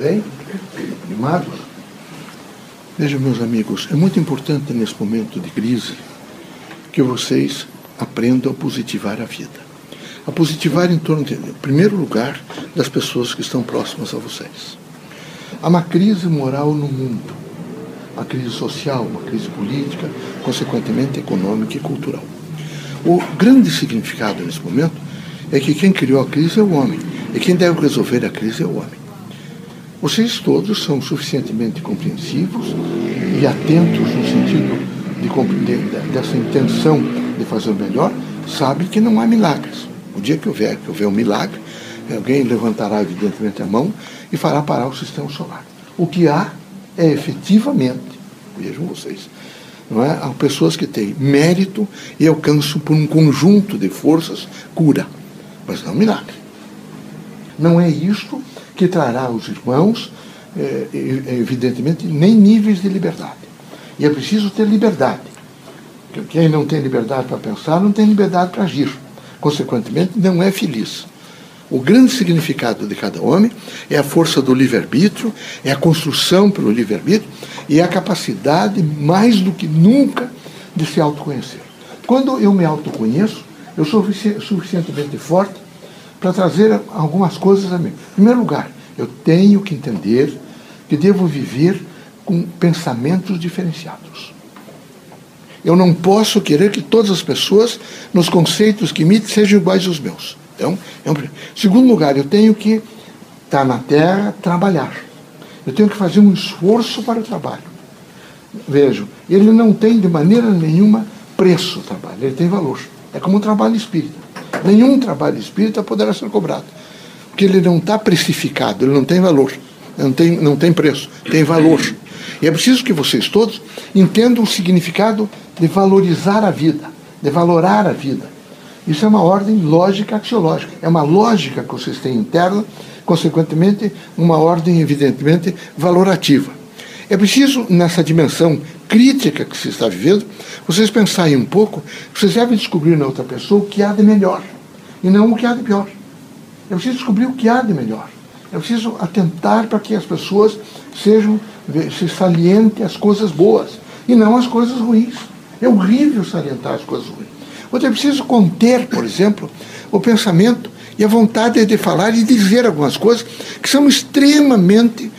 Bem? Animados? Vejam, meus amigos, é muito importante nesse momento de crise que vocês aprendam a positivar a vida. A positivar em torno, de, em primeiro lugar, das pessoas que estão próximas a vocês. Há uma crise moral no mundo, uma crise social, uma crise política, consequentemente econômica e cultural. O grande significado nesse momento é que quem criou a crise é o homem, e quem deve resolver a crise é o homem. Vocês todos são suficientemente compreensivos e atentos no sentido de, de, dessa intenção de fazer o melhor, sabem que não há milagres. O dia que houver, que houver um milagre, alguém levantará evidentemente a mão e fará parar o sistema solar. O que há é efetivamente, vejam vocês, não é? há pessoas que têm mérito e alcançam por um conjunto de forças cura, mas não milagre. Não é isto que trará aos irmãos, é, evidentemente, nem níveis de liberdade. E é preciso ter liberdade. Quem não tem liberdade para pensar, não tem liberdade para agir. Consequentemente, não é feliz. O grande significado de cada homem é a força do livre-arbítrio, é a construção pelo livre-arbítrio e é a capacidade, mais do que nunca, de se autoconhecer. Quando eu me autoconheço, eu sou suficientemente forte para trazer algumas coisas a mim. Em primeiro lugar, eu tenho que entender que devo viver com pensamentos diferenciados. Eu não posso querer que todas as pessoas, nos conceitos que me sejam iguais aos meus. Então, é um... segundo lugar, eu tenho que estar na terra, trabalhar. Eu tenho que fazer um esforço para o trabalho. Vejam, ele não tem de maneira nenhuma preço o trabalho, ele tem valor. É como um trabalho espírita. Nenhum trabalho espírita poderá ser cobrado. Porque ele não está precificado, ele não tem valor, não tem, não tem preço, tem valor. E é preciso que vocês todos entendam o significado de valorizar a vida, de valorar a vida. Isso é uma ordem lógica axiológica, é uma lógica que vocês têm interna, consequentemente, uma ordem, evidentemente, valorativa. É preciso, nessa dimensão crítica que se está vivendo, vocês pensarem um pouco, vocês devem descobrir na outra pessoa o que há de melhor e não o que há de pior. É preciso descobrir o que há de melhor. É preciso atentar para que as pessoas sejam, se salientem as coisas boas e não as coisas ruins. É horrível salientar as coisas ruins. Outro é preciso conter, por exemplo, o pensamento e a vontade de falar e dizer algumas coisas que são extremamente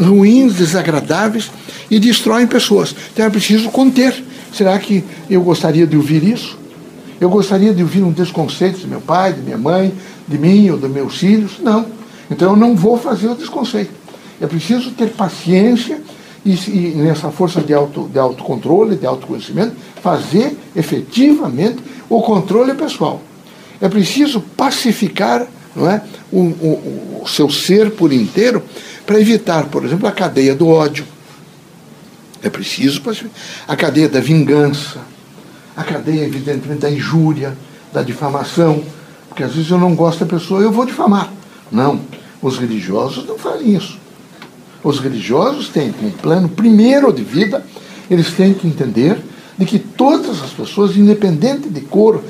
ruins, desagradáveis e destroem pessoas. Então é preciso conter. Será que eu gostaria de ouvir isso? Eu gostaria de ouvir um desconceito de meu pai, de minha mãe, de mim ou dos meus filhos? Não. Então eu não vou fazer o desconceito. É preciso ter paciência e, e nessa força de, auto, de autocontrole, de autoconhecimento, fazer efetivamente o controle pessoal. É preciso pacificar não é, o, o, o seu ser por inteiro para evitar, por exemplo, a cadeia do ódio. É preciso a cadeia da vingança, a cadeia, evidentemente, da injúria, da difamação, porque às vezes eu não gosto da pessoa, eu vou difamar. Não, os religiosos não fazem isso. Os religiosos têm um plano primeiro de vida, eles têm que entender de que todas as pessoas, independente de cor,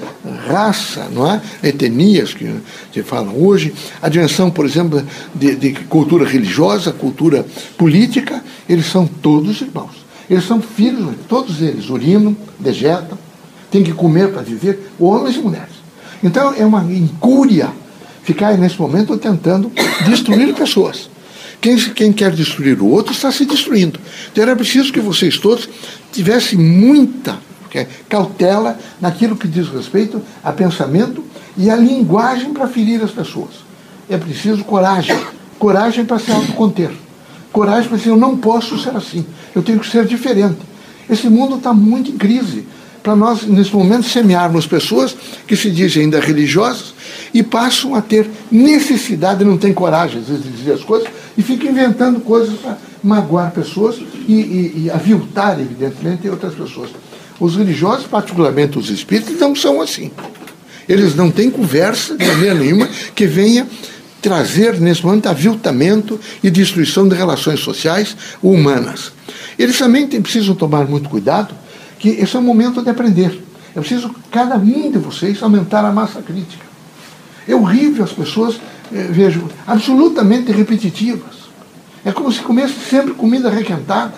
raça, não é? etnias que se falam hoje, a dimensão, por exemplo, de, de cultura religiosa, cultura política, eles são todos irmãos. Eles são filhos, todos eles urinam, dejetam, têm que comer para viver, homens e mulheres. Então é uma incúria ficar nesse momento tentando destruir pessoas. Quem, quem quer destruir o outro está se destruindo. Então era preciso que vocês todos tivessem muita é, cautela naquilo que diz respeito a pensamento e a linguagem para ferir as pessoas. É preciso coragem. Coragem para se autoconter. Coragem para dizer, eu não posso ser assim. Eu tenho que ser diferente. Esse mundo está muito em crise para nós, nesse momento, semearmos pessoas que se dizem ainda religiosas e passam a ter necessidade, não têm coragem, às vezes, de dizer as coisas, e ficam inventando coisas para magoar pessoas e, e, e aviltar, evidentemente, outras pessoas. Os religiosos, particularmente os espíritos, não são assim. Eles não têm conversa de maneira nenhuma que venha trazer, nesse momento, aviltamento e destruição de relações sociais humanas. Eles também precisam tomar muito cuidado que esse é o momento de aprender. É preciso, cada um de vocês, aumentar a massa crítica. É horrível as pessoas, eh, vejo, absolutamente repetitivas. É como se comesse sempre comida requentada.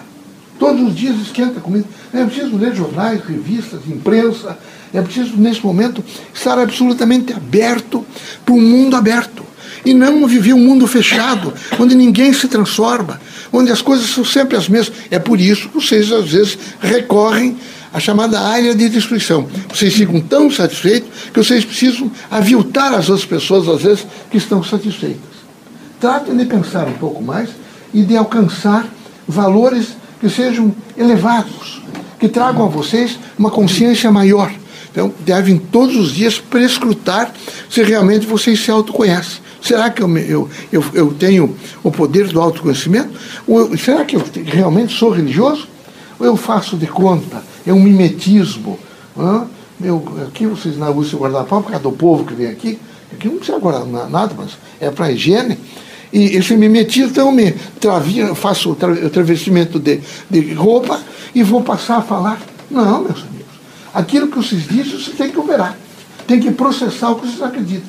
Todos os dias esquenta comida. É preciso ler jornais, revistas, imprensa. É preciso, nesse momento, estar absolutamente aberto para um mundo aberto. E não viver um mundo fechado, onde ninguém se transforma, onde as coisas são sempre as mesmas. É por isso que vocês, às vezes, recorrem à chamada área de destruição. Vocês ficam tão satisfeitos que vocês precisam aviltar as outras pessoas, às vezes, que estão satisfeitas. Tratem de pensar um pouco mais e de alcançar valores que sejam elevados, que tragam a vocês uma consciência maior. Então, devem todos os dias prescrutar se realmente vocês se autoconhecem. Será que eu, eu, eu, eu tenho o poder do autoconhecimento? Ou será que eu realmente sou religioso? Ou eu faço de conta? É um mimetismo? Eu, aqui vocês na usam guarda-pau por causa do povo que vem aqui. Aqui não precisa guardar nada, mas é para higiene. E esse mimetismo, então me travia, faço o travestimento de, de roupa e vou passar a falar. Não, meus amigos. Aquilo que vocês dizem, você tem que operar. Tem que processar o que vocês acreditam.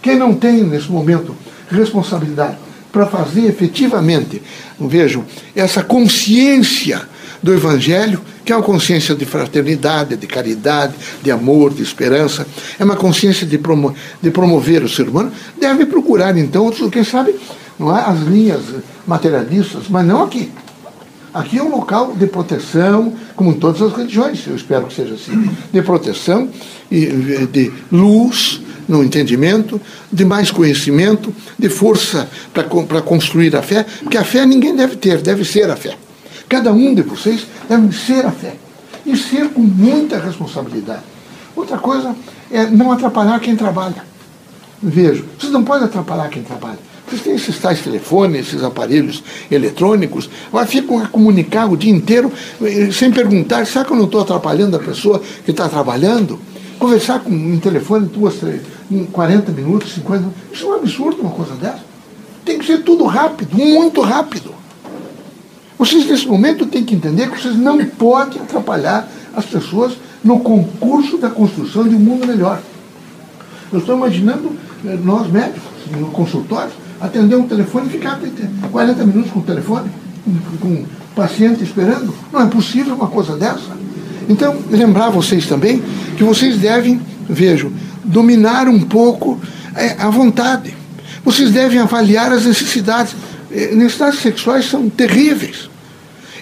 Quem não tem, nesse momento, responsabilidade para fazer efetivamente, vejam, essa consciência do Evangelho, que é uma consciência de fraternidade, de caridade, de amor, de esperança, é uma consciência de, promo de promover o ser humano, deve procurar, então, quem sabe, não é, as linhas materialistas, mas não aqui. Aqui é um local de proteção, como em todas as religiões, eu espero que seja assim, de proteção e de luz no entendimento, de mais conhecimento, de força para construir a fé, porque a fé ninguém deve ter, deve ser a fé. Cada um de vocês deve ser a fé. E ser com muita responsabilidade. Outra coisa é não atrapalhar quem trabalha. Vejo, vocês não podem atrapalhar quem trabalha. Vocês têm esses tais telefones, esses aparelhos eletrônicos, mas ficam a comunicar o dia inteiro eh, sem perguntar, será que eu não estou atrapalhando a pessoa que está trabalhando? Conversar com um telefone duas, três, 40 minutos, 50 minutos, isso é um absurdo uma coisa dessa. Tem que ser tudo rápido, muito rápido. Vocês, nesse momento, têm que entender que vocês não podem atrapalhar as pessoas no concurso da construção de um mundo melhor. Eu estou imaginando eh, nós, médicos, no consultório, atender um telefone e ficar 40 minutos com o telefone, com o paciente esperando. Não é possível uma coisa dessa. Então, lembrar vocês também que vocês devem, vejo, dominar um pouco é, a vontade. Vocês devem avaliar as necessidades. Eh, necessidades sexuais são terríveis.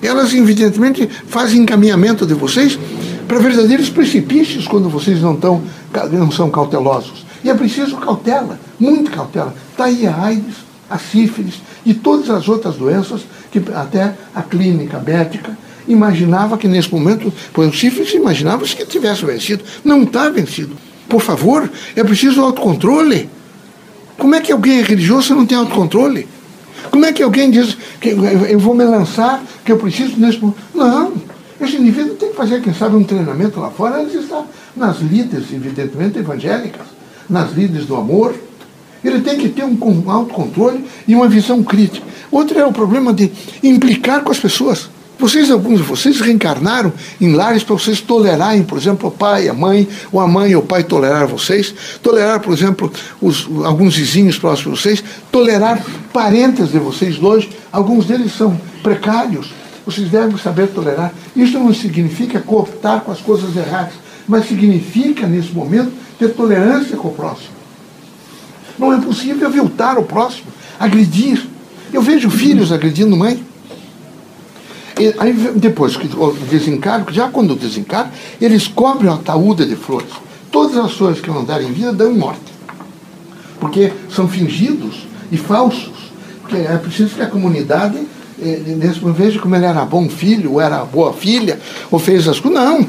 Elas, evidentemente, fazem encaminhamento de vocês para verdadeiros precipícios quando vocês não, tão, não são cautelosos. E é preciso cautela, muita cautela. Está aí a AIDS, a sífilis e todas as outras doenças que até a clínica médica imaginava que nesse momento, pois o sífilis imaginava que tivesse vencido. Não está vencido. Por favor, é preciso autocontrole. Como é que alguém é religioso se não tem autocontrole? Como é que alguém diz que eu vou me lançar, que eu preciso nesse momento? Não. Esse indivíduo tem que fazer, quem sabe, um treinamento lá fora de estar nas líderes, evidentemente, evangélicas, nas líderes do amor. Ele tem que ter um autocontrole e uma visão crítica. Outro é o problema de implicar com as pessoas. Vocês, alguns de vocês, reencarnaram em lares para vocês tolerarem, por exemplo, o pai, a mãe, ou a mãe ou o pai tolerar vocês, tolerar, por exemplo, os, alguns vizinhos próximos de vocês, tolerar parentes de vocês longe, alguns deles são precários. Vocês devem saber tolerar. Isso não significa cooptar com as coisas erradas, mas significa, nesse momento, ter tolerância com o próximo. Não é possível aviltar o próximo, agredir. Eu vejo filhos agredindo mãe. E aí depois que desencarnam, já quando desencarnam, eles cobrem a taúda de flores. Todas as flores que não darem vida dão em morte. Porque são fingidos e falsos. Porque é preciso que a comunidade eh, nesse veja como ele era bom filho, ou era boa filha, ou fez as coisas. Não.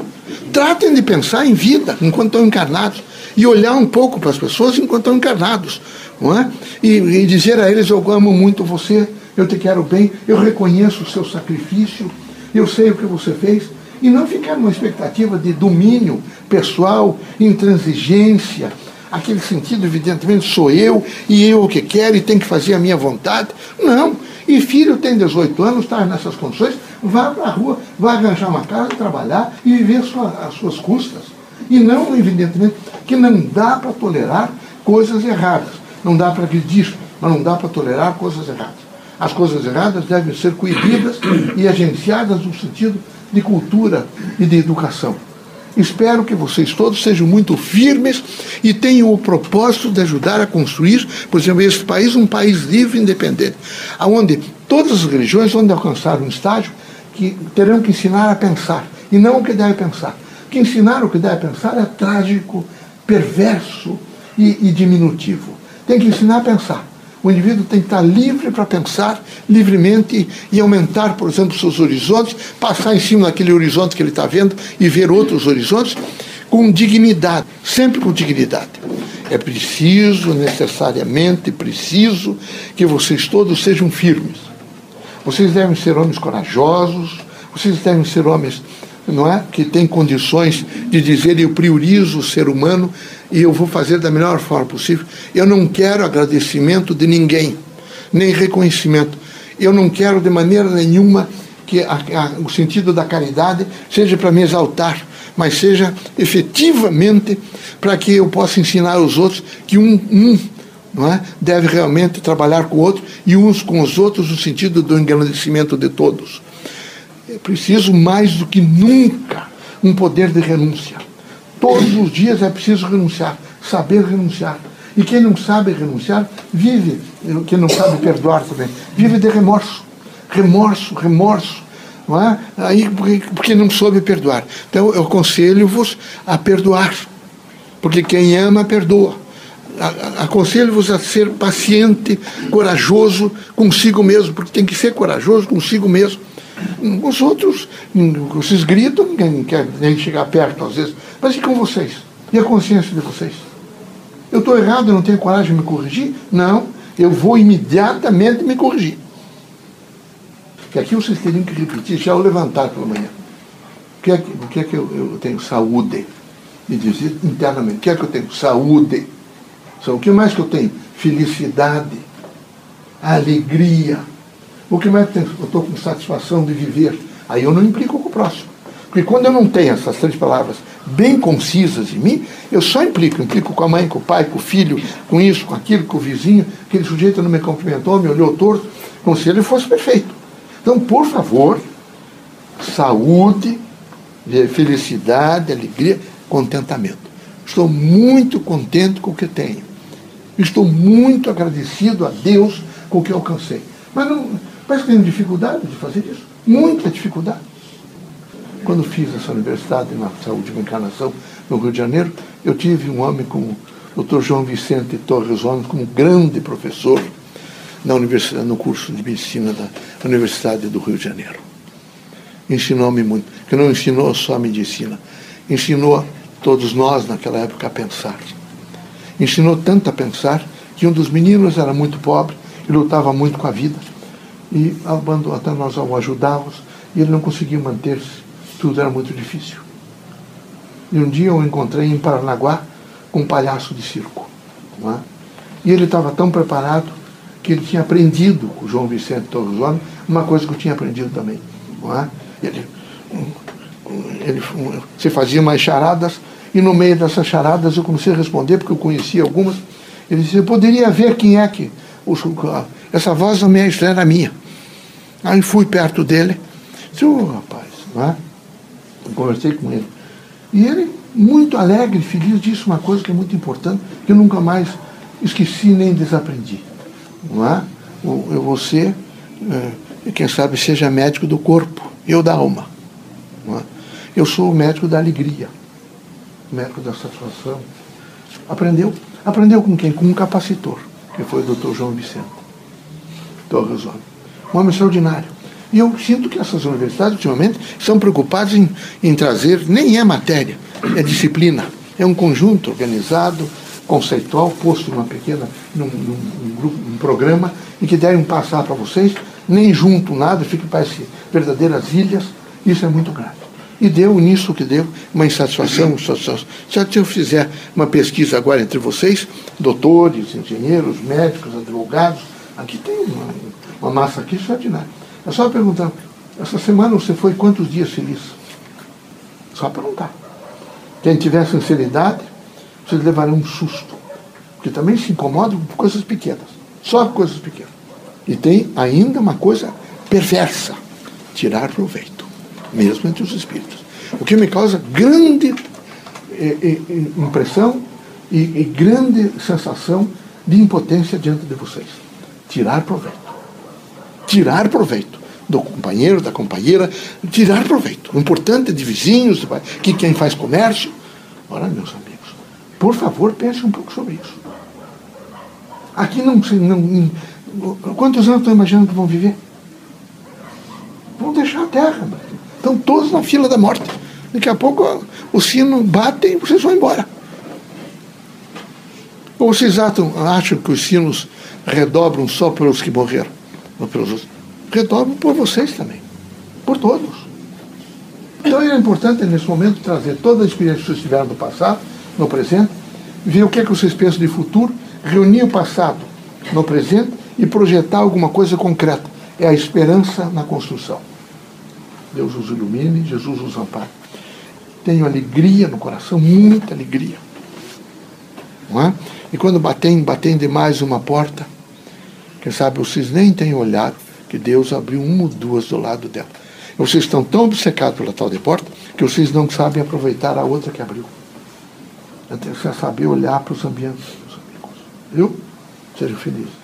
Tratem de pensar em vida enquanto estão encarnados. E olhar um pouco para as pessoas enquanto estão encarnados. Não é? e, e dizer a eles, eu amo muito você, eu te quero bem, eu reconheço o seu sacrifício, eu sei o que você fez, e não ficar numa expectativa de domínio pessoal, intransigência, aquele sentido, evidentemente, sou eu e eu o que quero e tenho que fazer a minha vontade. Não. E filho tem 18 anos, está nessas condições, vá para a rua, vai arranjar uma casa, trabalhar e viver sua, as suas custas. E não, evidentemente, que não dá para tolerar coisas erradas. Não dá para agredir, mas não dá para tolerar coisas erradas. As coisas erradas devem ser coibidas e agenciadas no sentido de cultura e de educação. Espero que vocês todos sejam muito firmes e tenham o propósito de ajudar a construir, por exemplo, esse país um país livre e independente, onde todas as religiões vão alcançar um estágio que terão que ensinar a pensar, e não o que deve pensar. Que ensinar o que deve pensar é trágico, perverso e, e diminutivo. Tem que ensinar a pensar. O indivíduo tem que estar livre para pensar livremente e aumentar, por exemplo, seus horizontes, passar em cima daquele horizonte que ele está vendo e ver outros horizontes com dignidade, sempre com dignidade. É preciso, necessariamente preciso, que vocês todos sejam firmes. Vocês devem ser homens corajosos, vocês devem ser homens não é? que têm condições de dizer eu priorizo o ser humano e eu vou fazer da melhor forma possível. Eu não quero agradecimento de ninguém, nem reconhecimento. Eu não quero de maneira nenhuma que a, a, o sentido da caridade seja para me exaltar, mas seja efetivamente para que eu possa ensinar aos outros que um, um não é, deve realmente trabalhar com o outro e uns com os outros no sentido do engrandecimento de todos. Preciso mais do que nunca um poder de renúncia Todos os dias é preciso renunciar, saber renunciar. E quem não sabe renunciar, vive, quem não sabe perdoar também, vive de remorso. Remorso, remorso. Não é? Aí, porque, porque não soube perdoar. Então eu aconselho-vos a perdoar. Porque quem ama, perdoa. Aconselho-vos a ser paciente, corajoso consigo mesmo, porque tem que ser corajoso consigo mesmo os outros, vocês gritam, ninguém quer nem chegar perto às vezes. Mas e com vocês? E a consciência de vocês? Eu estou errado, eu não tenho coragem de me corrigir? Não, eu vou imediatamente me corrigir. Que aqui vocês teriam que repetir, já ao levantar pela manhã. O que é que, o que, é que eu, eu tenho saúde? E dizer internamente, o que é que eu tenho? Saúde. O que mais que eu tenho? Felicidade, alegria o que mais eu estou com satisfação de viver. Aí eu não implico com o próximo. Porque quando eu não tenho essas três palavras bem concisas em mim, eu só implico. Eu implico com a mãe, com o pai, com o filho, com isso, com aquilo, com o vizinho. Aquele sujeito não me cumprimentou, me olhou torto, como se ele fosse perfeito. Então, por favor, saúde, felicidade, alegria, contentamento. Estou muito contente com o que tenho. Estou muito agradecido a Deus com o que alcancei. Mas não, mas tenho dificuldade de fazer isso, muita dificuldade. Quando fiz essa universidade na saúde e encarnação no Rio de Janeiro, eu tive um homem como o Dr. João Vicente Torres Homem, como grande professor na universidade, no curso de medicina da Universidade do Rio de Janeiro. Ensinou-me muito, que não ensinou só a medicina, ensinou todos nós naquela época a pensar. Ensinou tanto a pensar que um dos meninos era muito pobre e lutava muito com a vida e até nós o ajudávamos, e ele não conseguia manter-se, tudo era muito difícil. E um dia eu encontrei em Paranaguá com um palhaço de circo. É? E ele estava tão preparado que ele tinha aprendido com o João Vicente Torres uma coisa que eu tinha aprendido também. É? Ele, ele se fazia mais charadas, e no meio dessas charadas eu comecei a responder, porque eu conhecia algumas. Ele disse, eu poderia ver quem é que. Essa voz não é estranha, era minha. Aí fui perto dele, disse, ô oh, rapaz, é? conversei com ele. E ele, muito alegre, feliz, disse uma coisa que é muito importante, que eu nunca mais esqueci nem desaprendi. Não é? Eu vou ser, é, quem sabe, seja médico do corpo, eu da alma. É? Eu sou o médico da alegria, o médico da satisfação. Aprendeu? Aprendeu com quem? Com um capacitor, que foi o doutor João Vicente Torres Homem um homem extraordinário. E eu sinto que essas universidades, ultimamente, estão preocupadas em, em trazer, nem é matéria, é disciplina. É um conjunto organizado, conceitual, posto numa pequena, num, num, grupo, num programa, e que devem passar para vocês, nem junto nada, fica parece verdadeiras ilhas, isso é muito grave. E deu nisso que deu uma insatisfação. Se eu fizer uma pesquisa agora entre vocês, doutores, engenheiros, médicos, advogados, aqui tem uma, uma massa aqui extraordinária. É só perguntar, essa semana você foi quantos dias feliz? Só perguntar. Quem tiver sinceridade, vocês levarão um susto. Porque também se incomodam com coisas pequenas. Só coisas pequenas. E tem ainda uma coisa perversa: tirar proveito, mesmo entre os espíritos. O que me causa grande eh, eh, impressão e, e grande sensação de impotência diante de vocês. Tirar proveito. Tirar proveito do companheiro, da companheira, tirar proveito. O importante é de vizinhos, que quem faz comércio. Ora, meus amigos, por favor, pense um pouco sobre isso. Aqui não, não, Quantos anos estão imaginando que vão viver? Vão deixar a terra. Estão todos na fila da morte. Daqui a pouco o sino bate e vocês vão embora. Ou vocês acham, que os sinos redobram só pelos que morreram? Ou pelos outros? Redobram por vocês também. Por todos. Então é importante nesse momento trazer toda a experiência que vocês tiveram do passado, no presente, ver o que, é que vocês pensam de futuro, reunir o passado no presente e projetar alguma coisa concreta. É a esperança na construção. Deus os ilumine, Jesus os ampare. Tenho alegria no coração, muita alegria. Não é? E quando batem, batem demais uma porta, quem sabe vocês nem têm olhado que Deus abriu uma ou duas do lado dela. Vocês estão tão obcecados pela tal de porta que vocês não sabem aproveitar a outra que abriu. Então, você saber olhar para os ambientes, meus amigos. Viu? Sejam felizes.